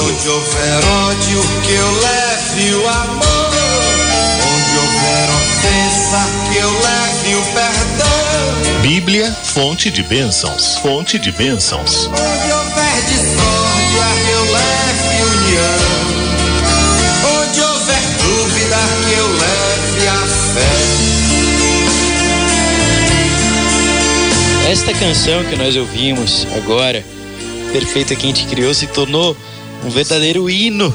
Onde houver ódio, que eu leve o amor. Onde houver ofensa, que eu leve o perdão. Bíblia, fonte de bênçãos, fonte de bênçãos. Onde houver discórdia, que eu leve união. Onde houver dúvida, que eu leve a fé. Esta canção que nós ouvimos agora, Perfeita Quem Te Criou, se tornou um verdadeiro hino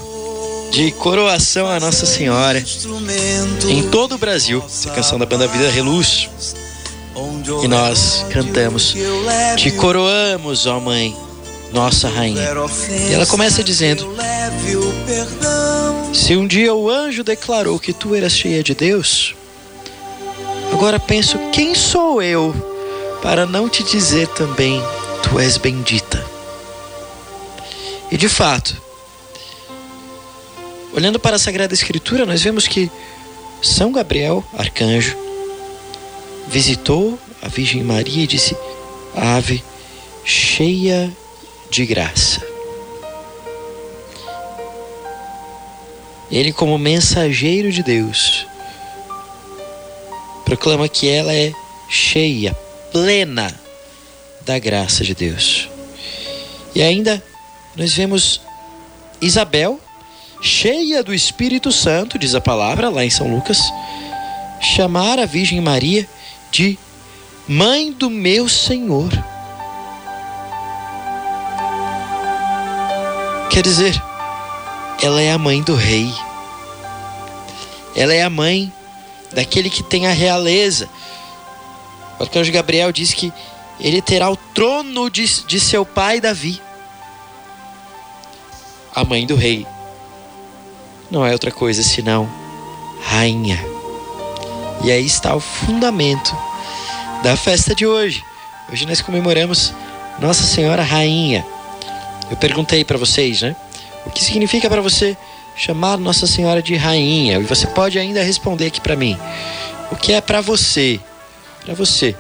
de coroação à Nossa Senhora em todo o Brasil. Essa canção da banda Vida Reluz. E nós cantamos: Te coroamos, ó Mãe, nossa Rainha. E ela começa dizendo: Se um dia o anjo declarou que tu eras cheia de Deus, agora penso: quem sou eu para não te dizer também, tu és bendita? E de fato, olhando para a Sagrada Escritura, nós vemos que São Gabriel, arcanjo, visitou a Virgem Maria e disse: Ave, cheia de graça. Ele, como mensageiro de Deus, proclama que ela é cheia, plena da graça de Deus. E ainda nós vemos Isabel, cheia do Espírito Santo, diz a palavra lá em São Lucas, chamar a Virgem Maria de Mãe do meu Senhor. Quer dizer, ela é a mãe do rei. Ela é a mãe daquele que tem a realeza. O arcanjo Gabriel diz que ele terá o trono de, de seu pai Davi. A mãe do rei não é outra coisa senão rainha. E aí está o fundamento da festa de hoje. Hoje nós comemoramos Nossa Senhora Rainha. Eu perguntei para vocês, né? O que significa para você chamar Nossa Senhora de Rainha? E você pode ainda responder aqui para mim. O que é para você? Para você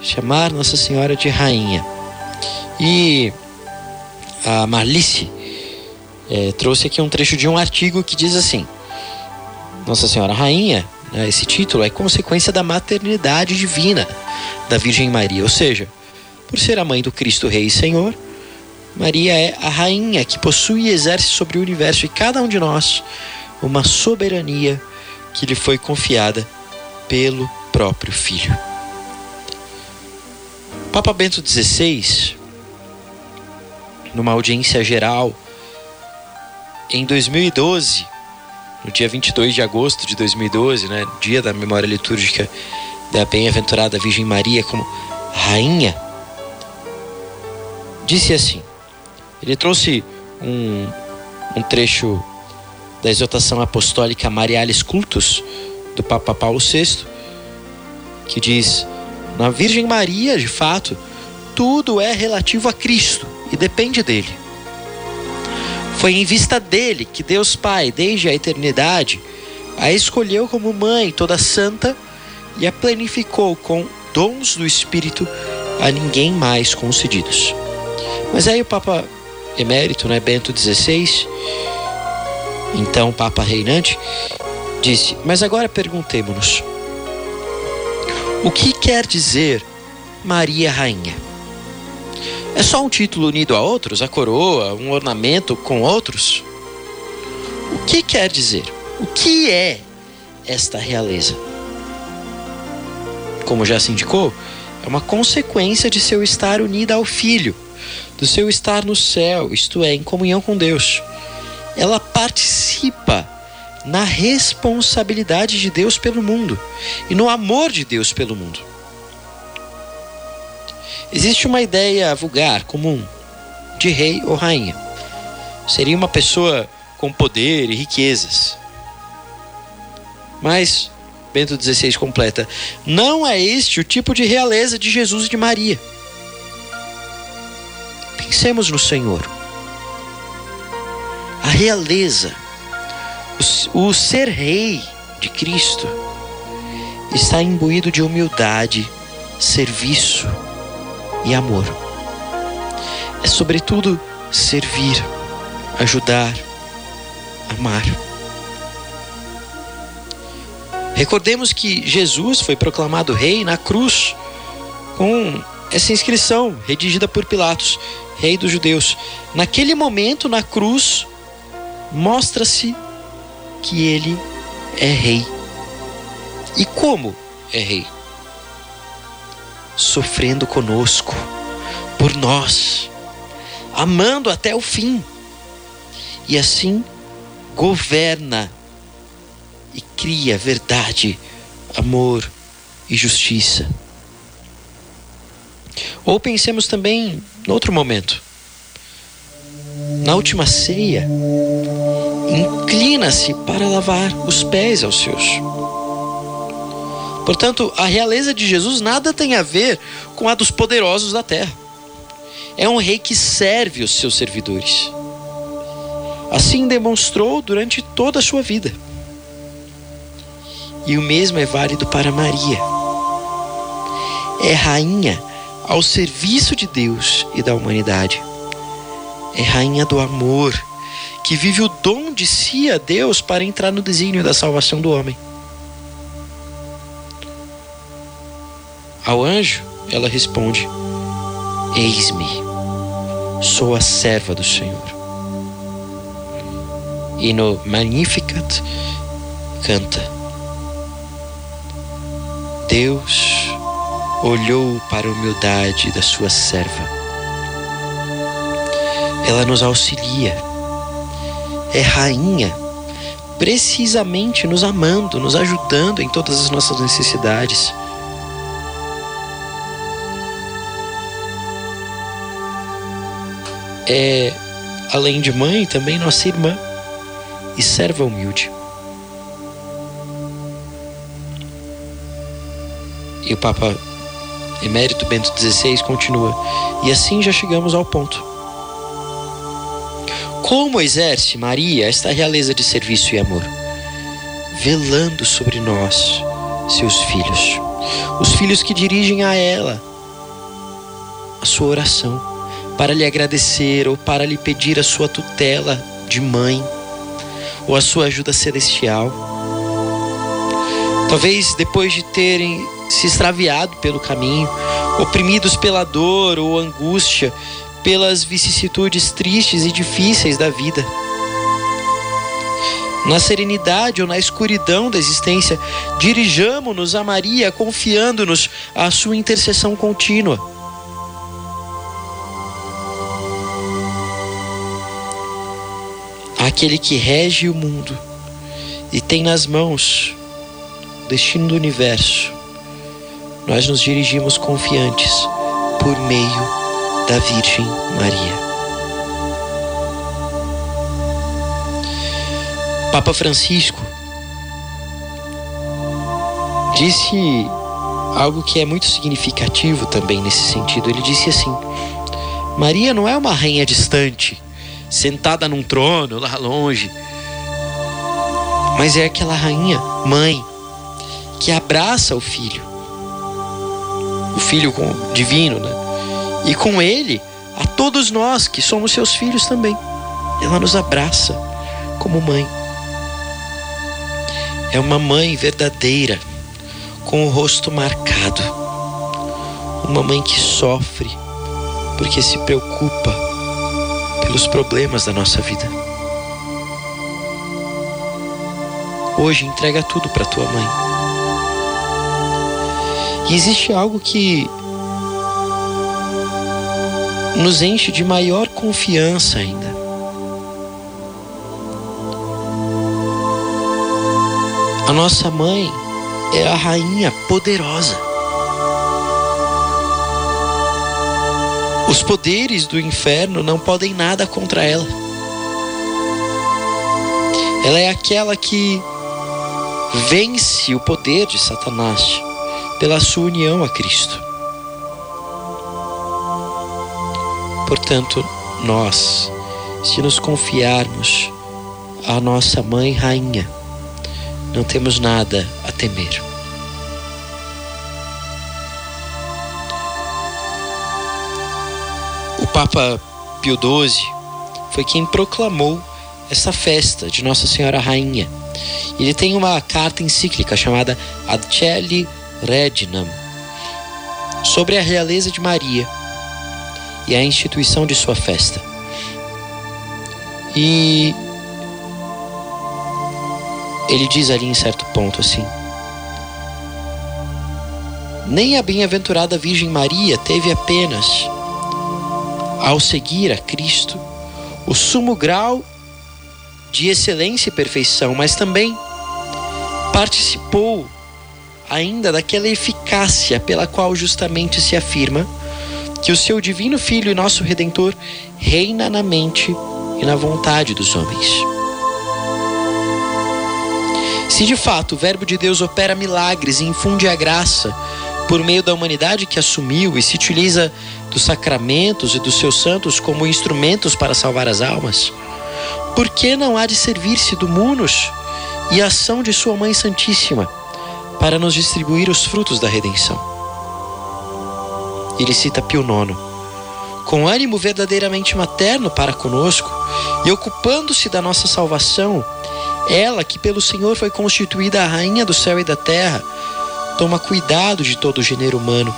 chamar Nossa Senhora de Rainha. E a Marlice é, trouxe aqui um trecho de um artigo que diz assim: Nossa Senhora Rainha, né, esse título é consequência da maternidade divina da Virgem Maria, ou seja, por ser a mãe do Cristo Rei e Senhor, Maria é a rainha que possui e exerce sobre o universo e cada um de nós uma soberania que lhe foi confiada pelo próprio Filho. Papa Bento XVI, numa audiência geral em 2012, no dia 22 de agosto de 2012, né, dia da memória litúrgica da bem-aventurada Virgem Maria como rainha, disse assim: ele trouxe um, um trecho da exortação apostólica Marialis Cultus, do Papa Paulo VI, que diz: Na Virgem Maria, de fato, tudo é relativo a Cristo e depende dele. Foi em vista dele que Deus Pai, desde a eternidade, a escolheu como mãe toda santa e a planificou com dons do Espírito a ninguém mais concedidos. Mas aí o Papa emérito, né, Bento XVI, então Papa reinante, disse: Mas agora perguntemos-nos: o que quer dizer Maria Rainha? É só um título unido a outros, a coroa, um ornamento com outros? O que quer dizer? O que é esta realeza? Como já se indicou, é uma consequência de seu estar unida ao Filho do seu estar no céu, isto é, em comunhão com Deus. Ela participa na responsabilidade de Deus pelo mundo e no amor de Deus pelo mundo. Existe uma ideia vulgar, comum, de rei ou rainha. Seria uma pessoa com poder e riquezas. Mas, Bento XVI completa, não é este o tipo de realeza de Jesus e de Maria. Pensemos no Senhor. A realeza, o, o ser rei de Cristo, está imbuído de humildade, serviço e amor. É sobretudo servir, ajudar, amar. Recordemos que Jesus foi proclamado rei na cruz com essa inscrição redigida por Pilatos, rei dos judeus. Naquele momento, na cruz, mostra-se que ele é rei. E como é rei? Sofrendo conosco, por nós, amando até o fim. E assim governa e cria verdade, amor e justiça. Ou pensemos também em outro momento. Na última ceia, inclina-se para lavar os pés aos seus. Portanto, a realeza de Jesus nada tem a ver com a dos poderosos da terra. É um rei que serve os seus servidores. Assim demonstrou durante toda a sua vida. E o mesmo é válido para Maria. É rainha ao serviço de Deus e da humanidade. É rainha do amor, que vive o dom de si a Deus para entrar no desígnio da salvação do homem. Ao anjo, ela responde: Eis-me, sou a serva do Senhor. E no Magnificat canta: Deus olhou para a humildade da sua serva. Ela nos auxilia, é rainha, precisamente nos amando, nos ajudando em todas as nossas necessidades. É, além de mãe, também nossa irmã e serva humilde. E o Papa Emérito Bento XVI continua: E assim já chegamos ao ponto. Como exerce Maria esta realeza de serviço e amor? Velando sobre nós, seus filhos, os filhos que dirigem a ela a sua oração, para lhe agradecer ou para lhe pedir a sua tutela de mãe ou a sua ajuda celestial. Talvez depois de terem se extraviado pelo caminho, oprimidos pela dor ou angústia, pelas vicissitudes tristes e difíceis da vida. Na serenidade ou na escuridão da existência, dirijamo-nos a Maria, confiando-nos à sua intercessão contínua. Aquele que rege o mundo e tem nas mãos o destino do universo, nós nos dirigimos confiantes por meio da Virgem Maria. Papa Francisco disse algo que é muito significativo também nesse sentido. Ele disse assim: Maria não é uma rainha distante, sentada num trono lá longe, mas é aquela rainha, mãe, que abraça o filho o Filho divino, né? E com ele, a todos nós que somos seus filhos também. Ela nos abraça como mãe. É uma mãe verdadeira, com o rosto marcado. Uma mãe que sofre porque se preocupa pelos problemas da nossa vida. Hoje entrega tudo para tua mãe. E existe algo que nos enche de maior confiança ainda. A nossa mãe é a rainha poderosa. Os poderes do inferno não podem nada contra ela. Ela é aquela que vence o poder de Satanás pela sua união a Cristo. Portanto, nós, se nos confiarmos à nossa mãe rainha, não temos nada a temer. Papa Pio XII foi quem proclamou essa festa de Nossa Senhora Rainha. Ele tem uma carta encíclica chamada Ad Celi Reginam sobre a realeza de Maria e a instituição de sua festa. E ele diz ali em certo ponto assim: Nem a bem-aventurada Virgem Maria teve apenas, ao seguir a Cristo, o sumo grau de excelência e perfeição, mas também participou ainda daquela eficácia pela qual justamente se afirma que o seu divino Filho e nosso Redentor reina na mente e na vontade dos homens. Se de fato o Verbo de Deus opera milagres e infunde a graça por meio da humanidade que assumiu e se utiliza dos sacramentos e dos seus santos como instrumentos para salvar as almas, por que não há de servir-se do munus e ação de Sua Mãe Santíssima para nos distribuir os frutos da redenção? Ele cita Pio IX. Com ânimo verdadeiramente materno para conosco e ocupando-se da nossa salvação, ela que pelo Senhor foi constituída a rainha do céu e da terra, toma cuidado de todo o gênero humano.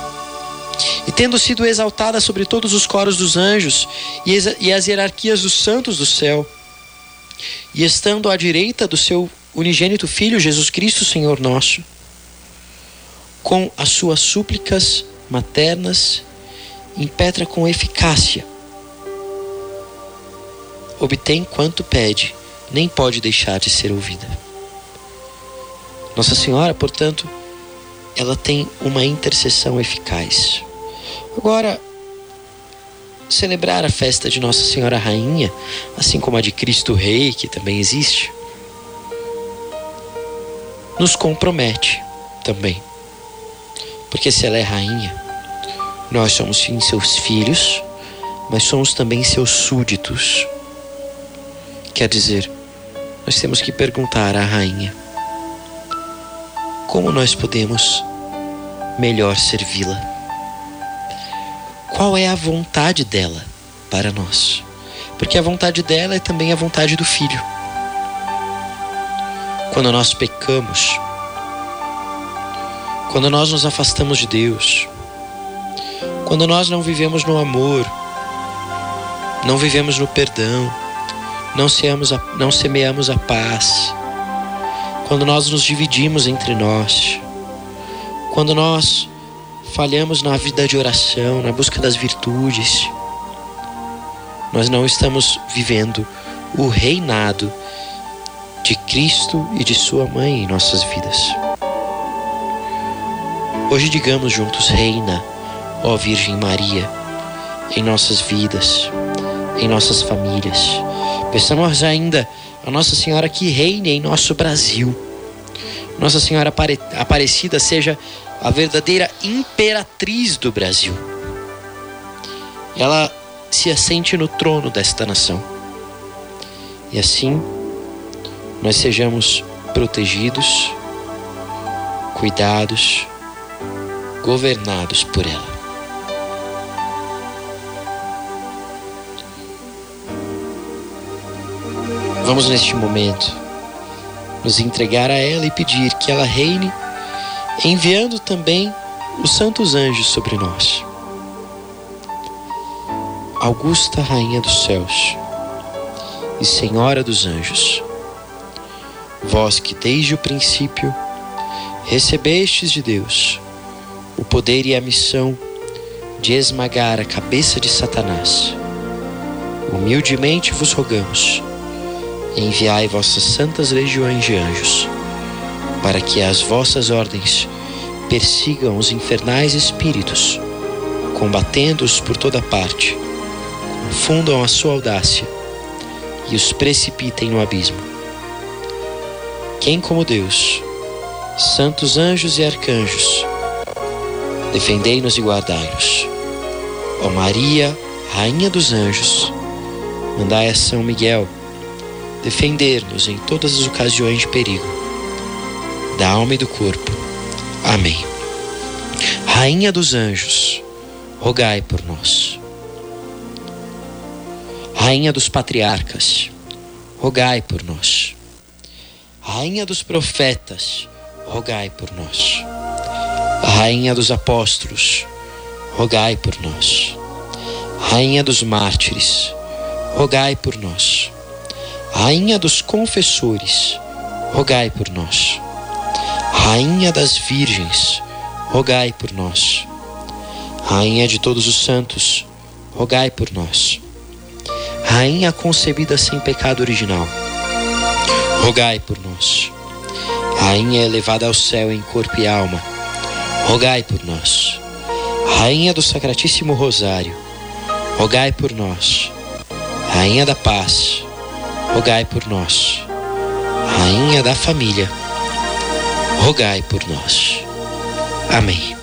E tendo sido exaltada sobre todos os coros dos anjos e as hierarquias dos santos do céu, e estando à direita do seu unigênito Filho Jesus Cristo, Senhor nosso, com as suas súplicas maternas, impetra com eficácia. Obtém quanto pede, nem pode deixar de ser ouvida. Nossa Senhora, portanto, ela tem uma intercessão eficaz. Agora, celebrar a festa de Nossa Senhora Rainha, assim como a de Cristo Rei, que também existe, nos compromete também. Porque se ela é rainha, nós somos sim seus filhos, mas somos também seus súditos. Quer dizer, nós temos que perguntar à rainha como nós podemos melhor servi-la qual é a vontade dela para nós. Porque a vontade dela é também a vontade do filho. Quando nós pecamos, quando nós nos afastamos de Deus, quando nós não vivemos no amor, não vivemos no perdão, não semeamos a, não semeamos a paz, quando nós nos dividimos entre nós, quando nós falhamos na vida de oração, na busca das virtudes, nós não estamos vivendo o reinado de Cristo e de Sua mãe em nossas vidas. Hoje digamos juntos: Reina, ó Virgem Maria, em nossas vidas, em nossas famílias. Peçamos ainda a Nossa Senhora que reine em nosso Brasil. Nossa Senhora Aparecida seja a verdadeira imperatriz do Brasil. Ela se assente no trono desta nação. E assim nós sejamos protegidos, cuidados, governados por ela. Vamos neste momento nos entregar a ela e pedir que ela reine enviando também os santos anjos sobre nós. Augusta Rainha dos Céus e Senhora dos Anjos, vós que desde o princípio recebestes de Deus o poder e a missão de esmagar a cabeça de Satanás, humildemente vos rogamos, enviai vossas santas legiões de anjos para que as vossas ordens persigam os infernais espíritos, combatendo-os por toda parte, confundam a sua audácia e os precipitem no abismo. Quem como Deus, santos anjos e arcanjos, defendei-nos e guardai-nos. Ó Maria, Rainha dos Anjos, mandai a São Miguel defender-nos em todas as ocasiões de perigo da alma e do corpo. Amém. Rainha dos anjos, rogai por nós. Rainha dos patriarcas, rogai por nós. Rainha dos profetas, rogai por nós. Rainha dos apóstolos, rogai por nós. Rainha dos mártires, rogai por nós. Rainha dos confessores, rogai por nós. Rainha das virgens, rogai por nós. Rainha de todos os santos, rogai por nós. Rainha concebida sem pecado original, rogai por nós. Rainha elevada ao céu em corpo e alma, rogai por nós. Rainha do Sacratíssimo Rosário, rogai por nós. Rainha da Paz, rogai por nós. Rainha da Família, rogai por nós. Amém.